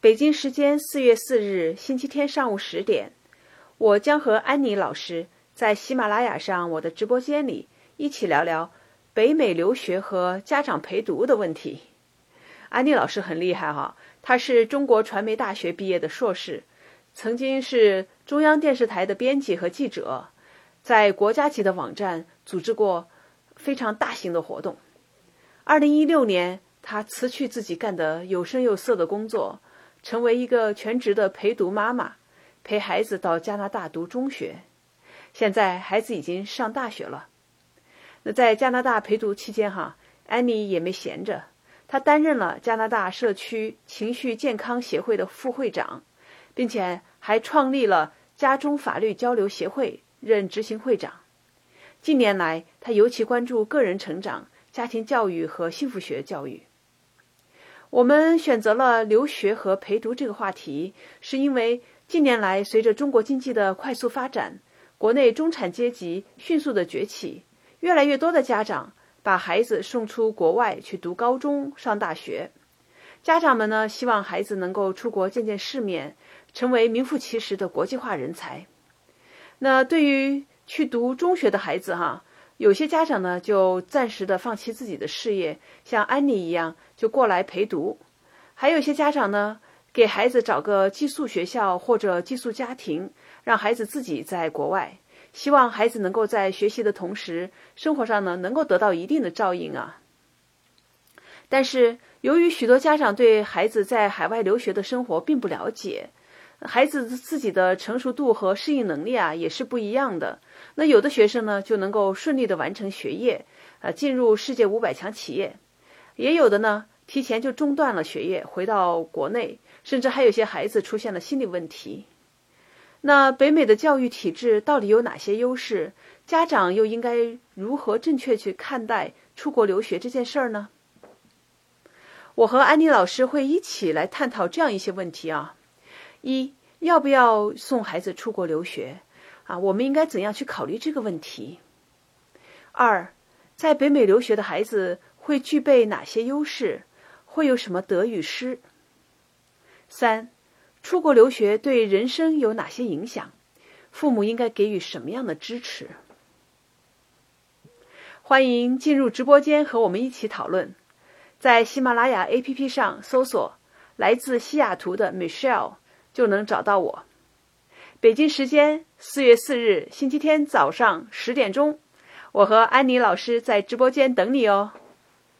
北京时间四月四日星期天上午十点，我将和安妮老师在喜马拉雅上我的直播间里一起聊聊北美留学和家长陪读的问题。安妮老师很厉害哈，她是中国传媒大学毕业的硕士，曾经是中央电视台的编辑和记者，在国家级的网站组织过非常大型的活动。二零一六年，她辞去自己干得有声有色的工作。成为一个全职的陪读妈妈，陪孩子到加拿大读中学。现在孩子已经上大学了。那在加拿大陪读期间，哈，安妮也没闲着，她担任了加拿大社区情绪健康协会的副会长，并且还创立了家中法律交流协会，任执行会长。近年来，她尤其关注个人成长、家庭教育和幸福学教育。我们选择了留学和陪读这个话题，是因为近年来随着中国经济的快速发展，国内中产阶级迅速的崛起，越来越多的家长把孩子送出国外去读高中、上大学。家长们呢，希望孩子能够出国见见世面，成为名副其实的国际化人才。那对于去读中学的孩子，哈。有些家长呢，就暂时的放弃自己的事业，像安妮一样就过来陪读；还有一些家长呢，给孩子找个寄宿学校或者寄宿家庭，让孩子自己在国外，希望孩子能够在学习的同时，生活上呢能够得到一定的照应啊。但是由于许多家长对孩子在海外留学的生活并不了解。孩子自己的成熟度和适应能力啊，也是不一样的。那有的学生呢，就能够顺利的完成学业，呃，进入世界五百强企业；也有的呢，提前就中断了学业，回到国内，甚至还有些孩子出现了心理问题。那北美的教育体制到底有哪些优势？家长又应该如何正确去看待出国留学这件事儿呢？我和安妮老师会一起来探讨这样一些问题啊。一要不要送孩子出国留学啊？我们应该怎样去考虑这个问题？二，在北美留学的孩子会具备哪些优势？会有什么得与失？三，出国留学对人生有哪些影响？父母应该给予什么样的支持？欢迎进入直播间和我们一起讨论，在喜马拉雅 APP 上搜索来自西雅图的 Michelle。就能找到我。北京时间四月四日星期天早上十点钟，我和安妮老师在直播间等你哦。